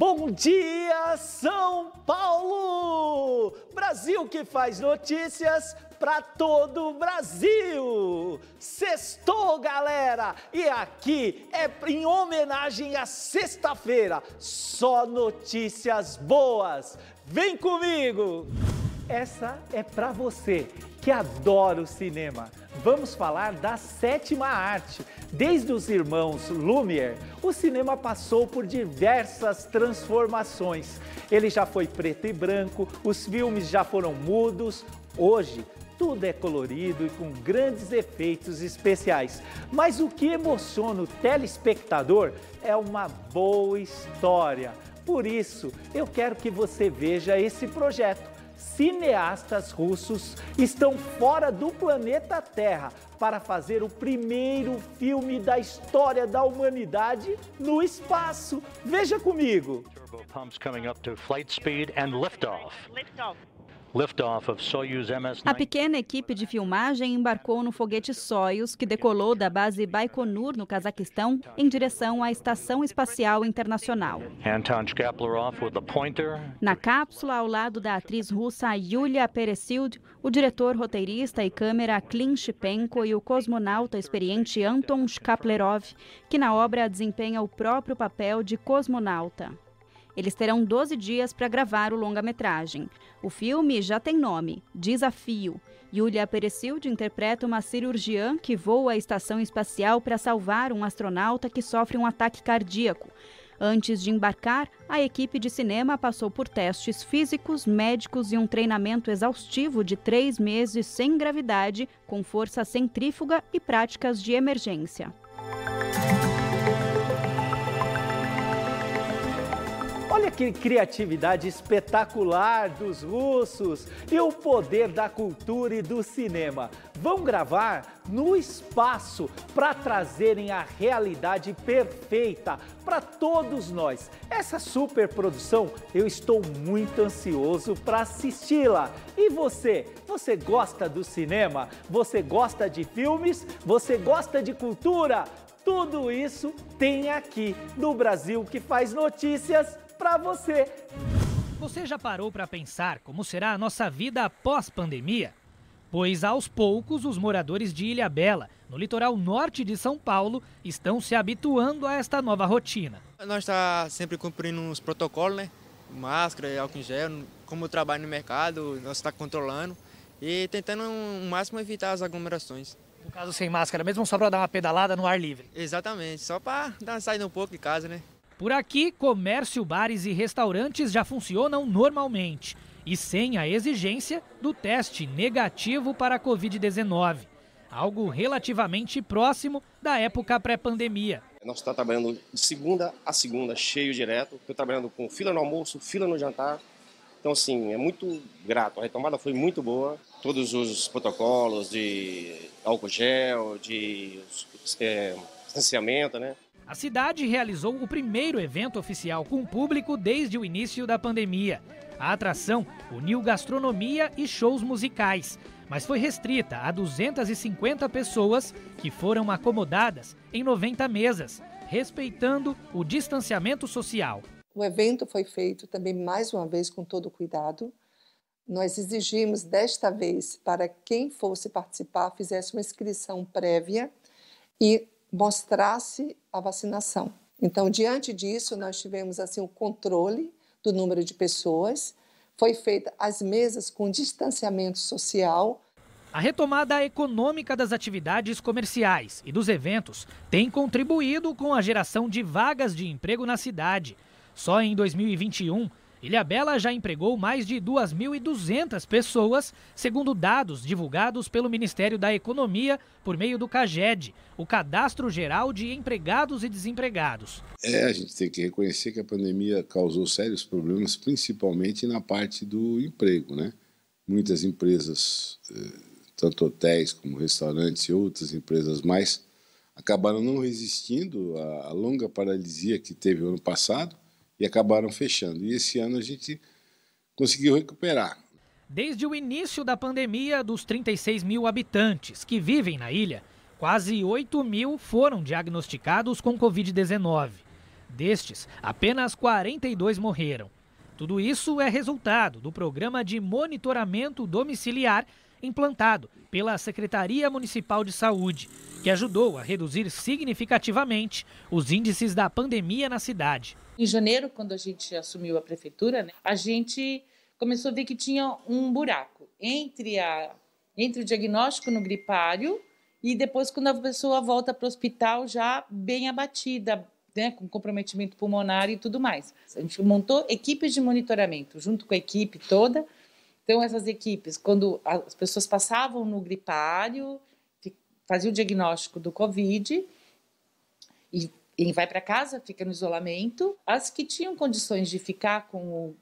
Bom dia, São Paulo! Brasil que faz notícias para todo o Brasil! Sextou, galera! E aqui é em homenagem à sexta-feira, só notícias boas! Vem comigo! Essa é para você que adora o cinema. Vamos falar da sétima arte. Desde os irmãos Lumière, o cinema passou por diversas transformações. Ele já foi preto e branco, os filmes já foram mudos. Hoje, tudo é colorido e com grandes efeitos especiais. Mas o que emociona o telespectador é uma boa história. Por isso, eu quero que você veja esse projeto cineastas russos estão fora do planeta Terra para fazer o primeiro filme da história da humanidade no espaço. Veja comigo. Turbo pumps coming up to flight speed and liftoff. Liftoff. A pequena equipe de filmagem embarcou no foguete Soyuz, que decolou da base Baikonur, no Cazaquistão, em direção à Estação Espacial Internacional. Na cápsula, ao lado da atriz russa Yulia Peresild, o diretor, roteirista e câmera Klin Shipenko e o cosmonauta experiente Anton Shkaplerov, que na obra desempenha o próprio papel de cosmonauta. Eles terão 12 dias para gravar o longa-metragem. O filme já tem nome: Desafio. Yulia Peresilde interpreta uma cirurgiã que voa à estação espacial para salvar um astronauta que sofre um ataque cardíaco. Antes de embarcar, a equipe de cinema passou por testes físicos, médicos e um treinamento exaustivo de três meses sem gravidade, com força centrífuga e práticas de emergência. Olha que criatividade espetacular dos russos e o poder da cultura e do cinema. Vão gravar no espaço para trazerem a realidade perfeita para todos nós. Essa superprodução eu estou muito ansioso para assisti-la. E você? Você gosta do cinema? Você gosta de filmes? Você gosta de cultura? Tudo isso tem aqui no Brasil que faz notícias para você. Você já parou para pensar como será a nossa vida após pandemia? Pois aos poucos os moradores de Ilha Bela, no litoral norte de São Paulo, estão se habituando a esta nova rotina. Nós está sempre cumprindo os protocolos, né? Máscara, álcool em gel. Como eu trabalho no mercado, nós está controlando e tentando o máximo evitar as aglomerações. No caso sem máscara, mesmo só para dar uma pedalada no ar livre? Exatamente, só para dar uma saída um pouco de casa, né? Por aqui, comércio, bares e restaurantes já funcionam normalmente e sem a exigência do teste negativo para a Covid-19, algo relativamente próximo da época pré-pandemia. Nós estamos trabalhando de segunda a segunda, cheio direto. Estou trabalhando com fila no almoço, fila no jantar. Então, assim, é muito grato. A retomada foi muito boa. Todos os protocolos de álcool gel, de é, distanciamento, né? A cidade realizou o primeiro evento oficial com público desde o início da pandemia. A atração uniu gastronomia e shows musicais, mas foi restrita a 250 pessoas que foram acomodadas em 90 mesas, respeitando o distanciamento social. O evento foi feito também mais uma vez com todo cuidado. Nós exigimos desta vez para quem fosse participar fizesse uma inscrição prévia e mostrasse a vacinação. Então, diante disso, nós tivemos assim o controle do número de pessoas, foi feita as mesas com distanciamento social. A retomada econômica das atividades comerciais e dos eventos tem contribuído com a geração de vagas de emprego na cidade. Só em 2021, Ilhabela já empregou mais de 2.200 pessoas, segundo dados divulgados pelo Ministério da Economia por meio do CAGED, o Cadastro Geral de Empregados e Desempregados. É, a gente tem que reconhecer que a pandemia causou sérios problemas, principalmente na parte do emprego, né? Muitas empresas, eh, tanto hotéis como restaurantes e outras empresas mais, acabaram não resistindo à longa paralisia que teve o ano passado e acabaram fechando. E esse ano a gente conseguiu recuperar. Desde o início da pandemia, dos 36 mil habitantes que vivem na ilha, quase 8 mil foram diagnosticados com Covid-19. Destes, apenas 42 morreram. Tudo isso é resultado do programa de monitoramento domiciliar implantado pela Secretaria Municipal de Saúde, que ajudou a reduzir significativamente os índices da pandemia na cidade. Em janeiro, quando a gente assumiu a prefeitura, né, a gente começou a ver que tinha um buraco entre, a, entre o diagnóstico no gripário e depois quando a pessoa volta para o hospital já bem abatida, né, com comprometimento pulmonar e tudo mais. A gente montou equipes de monitoramento junto com a equipe toda. Então essas equipes, quando as pessoas passavam no gripário, faziam o diagnóstico do COVID e ele vai para casa, fica no isolamento. As que tinham condições de ficar com o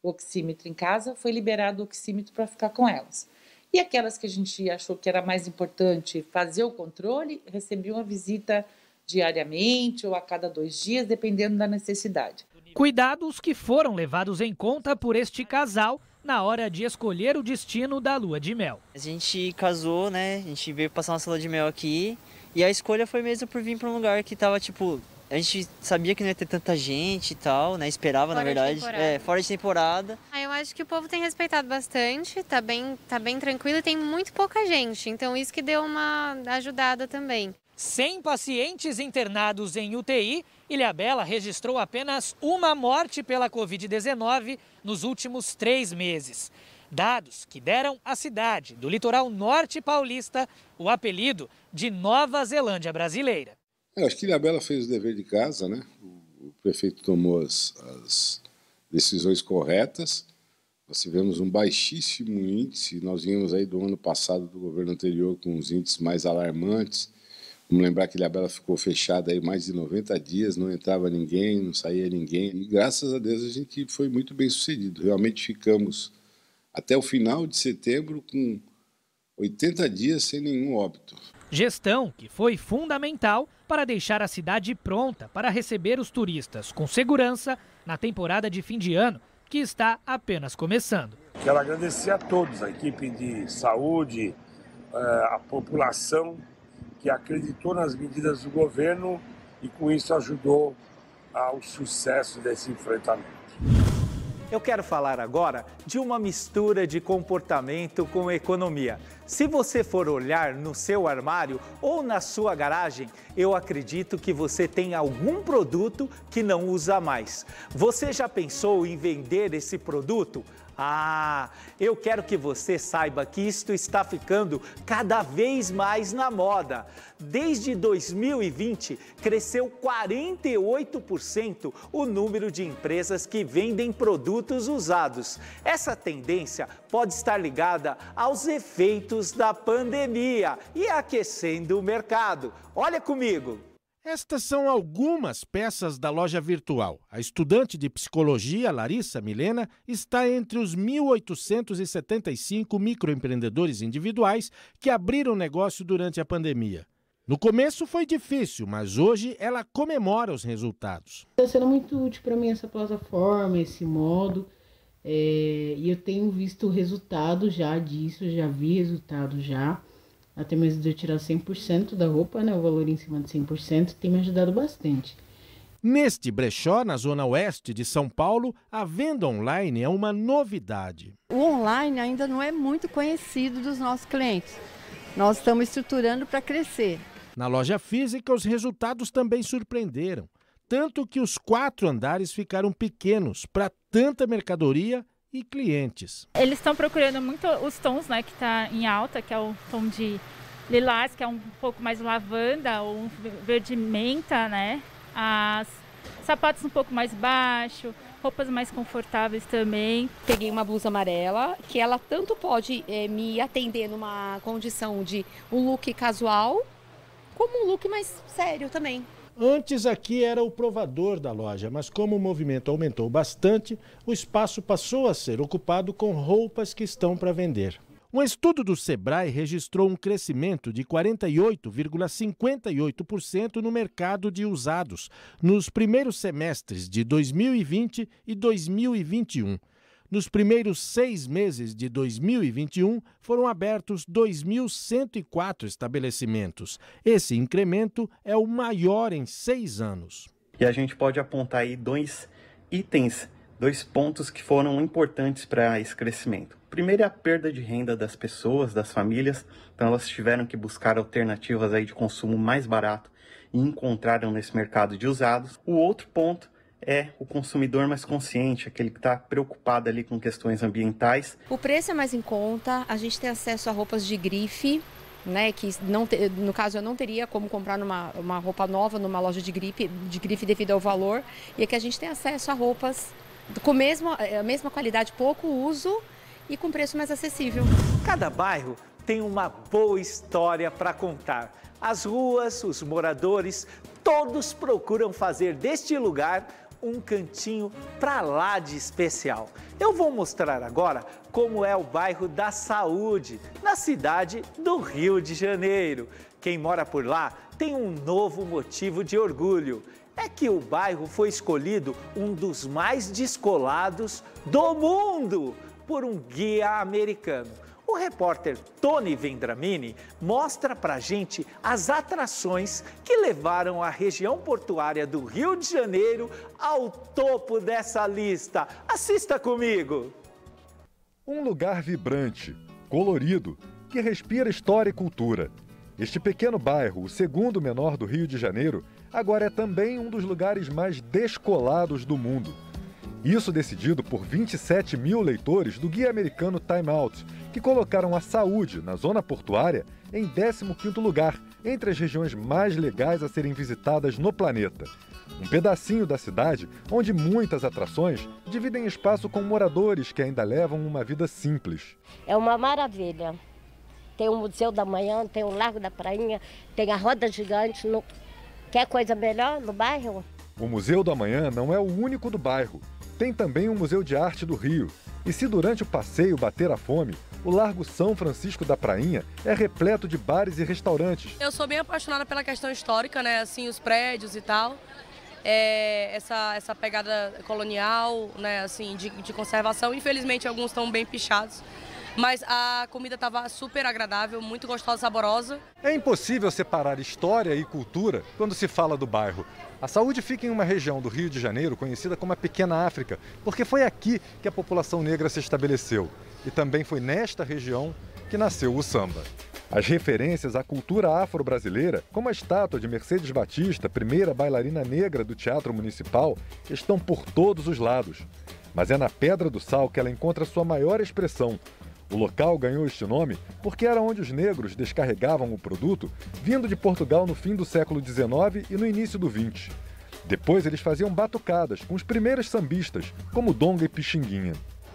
oxímetro em casa, foi liberado o oxímetro para ficar com elas. E aquelas que a gente achou que era mais importante fazer o controle, recebiam a visita diariamente ou a cada dois dias, dependendo da necessidade. Cuidados que foram levados em conta por este casal na hora de escolher o destino da lua de mel. A gente casou, né? A gente veio passar uma lua de mel aqui e a escolha foi mesmo por vir para um lugar que tava, tipo, a gente sabia que não ia ter tanta gente e tal, né? Esperava, fora na verdade. É, fora de temporada. Ah, eu acho que o povo tem respeitado bastante, tá bem, tá bem tranquilo e tem muito pouca gente. Então isso que deu uma ajudada também. Sem pacientes internados em UTI, Ilhabela registrou apenas uma morte pela Covid-19 nos últimos três meses. Dados que deram à cidade do litoral norte paulista o apelido de Nova Zelândia brasileira. Eu acho que Ilhabela fez o dever de casa, né? O prefeito tomou as, as decisões corretas. Nós tivemos um baixíssimo índice, nós vimos aí do ano passado do governo anterior com os índices mais alarmantes. Vamos lembrar que Ilhabela ficou fechada aí mais de 90 dias, não entrava ninguém, não saía ninguém. E graças a Deus a gente foi muito bem sucedido. Realmente ficamos até o final de setembro com 80 dias sem nenhum óbito. Gestão que foi fundamental para deixar a cidade pronta para receber os turistas com segurança na temporada de fim de ano, que está apenas começando. Quero agradecer a todos, a equipe de saúde, eh, a população que acreditou nas medidas do governo e com isso ajudou ao sucesso desse enfrentamento. Eu quero falar agora de uma mistura de comportamento com economia. Se você for olhar no seu armário ou na sua garagem, eu acredito que você tem algum produto que não usa mais. Você já pensou em vender esse produto? Ah, eu quero que você saiba que isto está ficando cada vez mais na moda. Desde 2020, cresceu 48% o número de empresas que vendem produtos usados. Essa tendência pode estar ligada aos efeitos da pandemia e aquecendo o mercado. Olha comigo. Estas são algumas peças da loja virtual. A estudante de psicologia, Larissa Milena, está entre os 1.875 microempreendedores individuais que abriram negócio durante a pandemia. No começo foi difícil, mas hoje ela comemora os resultados. Está sendo muito útil para mim essa plataforma, esse modo, é, e eu tenho visto o resultado já disso, já vi resultado já até mesmo de eu tirar 100% da roupa, né, o valor em cima de 100%, tem me ajudado bastante. Neste brechó, na zona oeste de São Paulo, a venda online é uma novidade. O online ainda não é muito conhecido dos nossos clientes. Nós estamos estruturando para crescer. Na loja física, os resultados também surpreenderam. Tanto que os quatro andares ficaram pequenos para tanta mercadoria e clientes. Eles estão procurando muito os tons, né, que está em alta, que é o tom de lilás, que é um pouco mais lavanda ou um verde menta, né? As sapatos um pouco mais baixo, roupas mais confortáveis também. Peguei uma blusa amarela que ela tanto pode é, me atender numa condição de um look casual, como um look mais sério também. Antes aqui era o provador da loja, mas como o movimento aumentou bastante, o espaço passou a ser ocupado com roupas que estão para vender. Um estudo do Sebrae registrou um crescimento de 48,58% no mercado de usados nos primeiros semestres de 2020 e 2021. Nos primeiros seis meses de 2021, foram abertos 2.104 estabelecimentos. Esse incremento é o maior em seis anos. E a gente pode apontar aí dois itens, dois pontos que foram importantes para esse crescimento. Primeiro é a perda de renda das pessoas, das famílias, então elas tiveram que buscar alternativas aí de consumo mais barato e encontraram nesse mercado de usados. O outro ponto é o consumidor mais consciente, aquele que está preocupado ali com questões ambientais. O preço é mais em conta, a gente tem acesso a roupas de grife, né, que não te, no caso eu não teria como comprar numa, uma roupa nova numa loja de grife, de grife devido ao valor, e aqui a gente tem acesso a roupas com mesmo, a mesma qualidade, pouco uso e com preço mais acessível. Cada bairro tem uma boa história para contar. As ruas, os moradores, todos procuram fazer deste lugar um cantinho para lá de especial. Eu vou mostrar agora como é o bairro da Saúde, na cidade do Rio de Janeiro. Quem mora por lá tem um novo motivo de orgulho. É que o bairro foi escolhido um dos mais descolados do mundo por um guia americano. O repórter Tony Vendramini mostra pra gente as atrações que levaram a região portuária do Rio de Janeiro ao topo dessa lista. Assista comigo! Um lugar vibrante, colorido, que respira história e cultura. Este pequeno bairro, o segundo menor do Rio de Janeiro, agora é também um dos lugares mais descolados do mundo. Isso decidido por 27 mil leitores do guia americano Time Out, que colocaram a saúde na zona portuária em 15º lugar entre as regiões mais legais a serem visitadas no planeta. Um pedacinho da cidade onde muitas atrações dividem espaço com moradores que ainda levam uma vida simples. É uma maravilha. Tem o Museu da Manhã, tem o Largo da Prainha, tem a Roda Gigante. No... Quer coisa melhor no bairro? O Museu do Amanhã não é o único do bairro. Tem também o Museu de Arte do Rio. E se durante o passeio bater a fome, o Largo São Francisco da Prainha é repleto de bares e restaurantes. Eu sou bem apaixonada pela questão histórica, né? Assim, os prédios e tal. É, essa, essa pegada colonial, né? Assim, de, de conservação. Infelizmente, alguns estão bem pichados. Mas a comida estava super agradável, muito gostosa, saborosa. É impossível separar história e cultura quando se fala do bairro. A saúde fica em uma região do Rio de Janeiro conhecida como a Pequena África, porque foi aqui que a população negra se estabeleceu. E também foi nesta região que nasceu o samba. As referências à cultura afro-brasileira, como a estátua de Mercedes Batista, primeira bailarina negra do Teatro Municipal, estão por todos os lados. Mas é na Pedra do Sal que ela encontra sua maior expressão, o local ganhou este nome porque era onde os negros descarregavam o produto vindo de Portugal no fim do século XIX e no início do XX. Depois eles faziam batucadas com os primeiros sambistas, como Donga e Pixinguinha.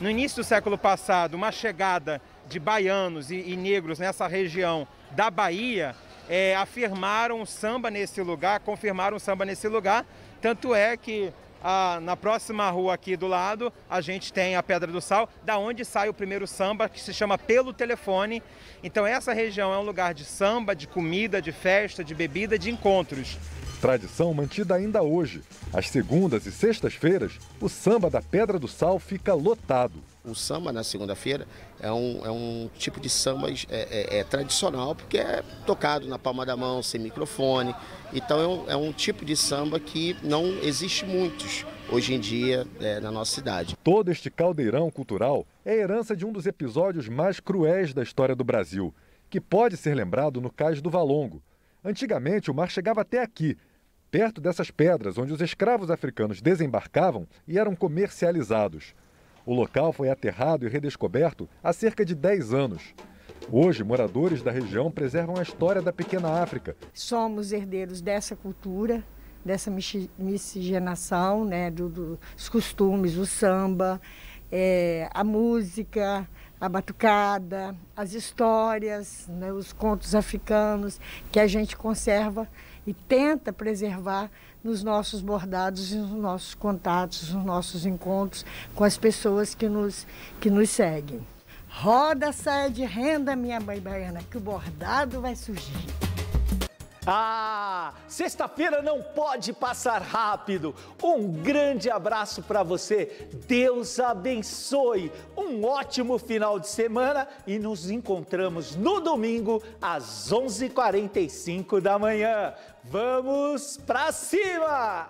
No início do século passado, uma chegada de baianos e, e negros nessa região da Bahia é, afirmaram o samba nesse lugar, confirmaram o samba nesse lugar. Tanto é que ah, na próxima rua aqui do lado, a gente tem a Pedra do Sal, da onde sai o primeiro samba, que se chama Pelo Telefone. Então essa região é um lugar de samba, de comida, de festa, de bebida, de encontros. Tradição mantida ainda hoje. Às segundas e sextas-feiras, o samba da Pedra do Sal fica lotado. O samba na segunda-feira é um, é um tipo de samba é, é, é, tradicional, porque é tocado na palma da mão, sem microfone. Então é um, é um tipo de samba que não existe muitos hoje em dia é, na nossa cidade. Todo este caldeirão cultural é herança de um dos episódios mais cruéis da história do Brasil, que pode ser lembrado no Cais do Valongo. Antigamente o mar chegava até aqui, perto dessas pedras onde os escravos africanos desembarcavam e eram comercializados. O local foi aterrado e redescoberto há cerca de 10 anos. Hoje, moradores da região preservam a história da pequena África. Somos herdeiros dessa cultura, dessa miscigenação, né, do, dos costumes, o samba, é, a música, a batucada, as histórias, né, os contos africanos que a gente conserva e tenta preservar nos nossos bordados e nos nossos contatos, nos nossos encontros com as pessoas que nos, que nos seguem. Roda saia de renda, minha mãe baiana, que o bordado vai surgir. Ah, sexta-feira não pode passar rápido. Um grande abraço para você. Deus abençoe. Um ótimo final de semana e nos encontramos no domingo às 11:45 da manhã. Vamos para cima!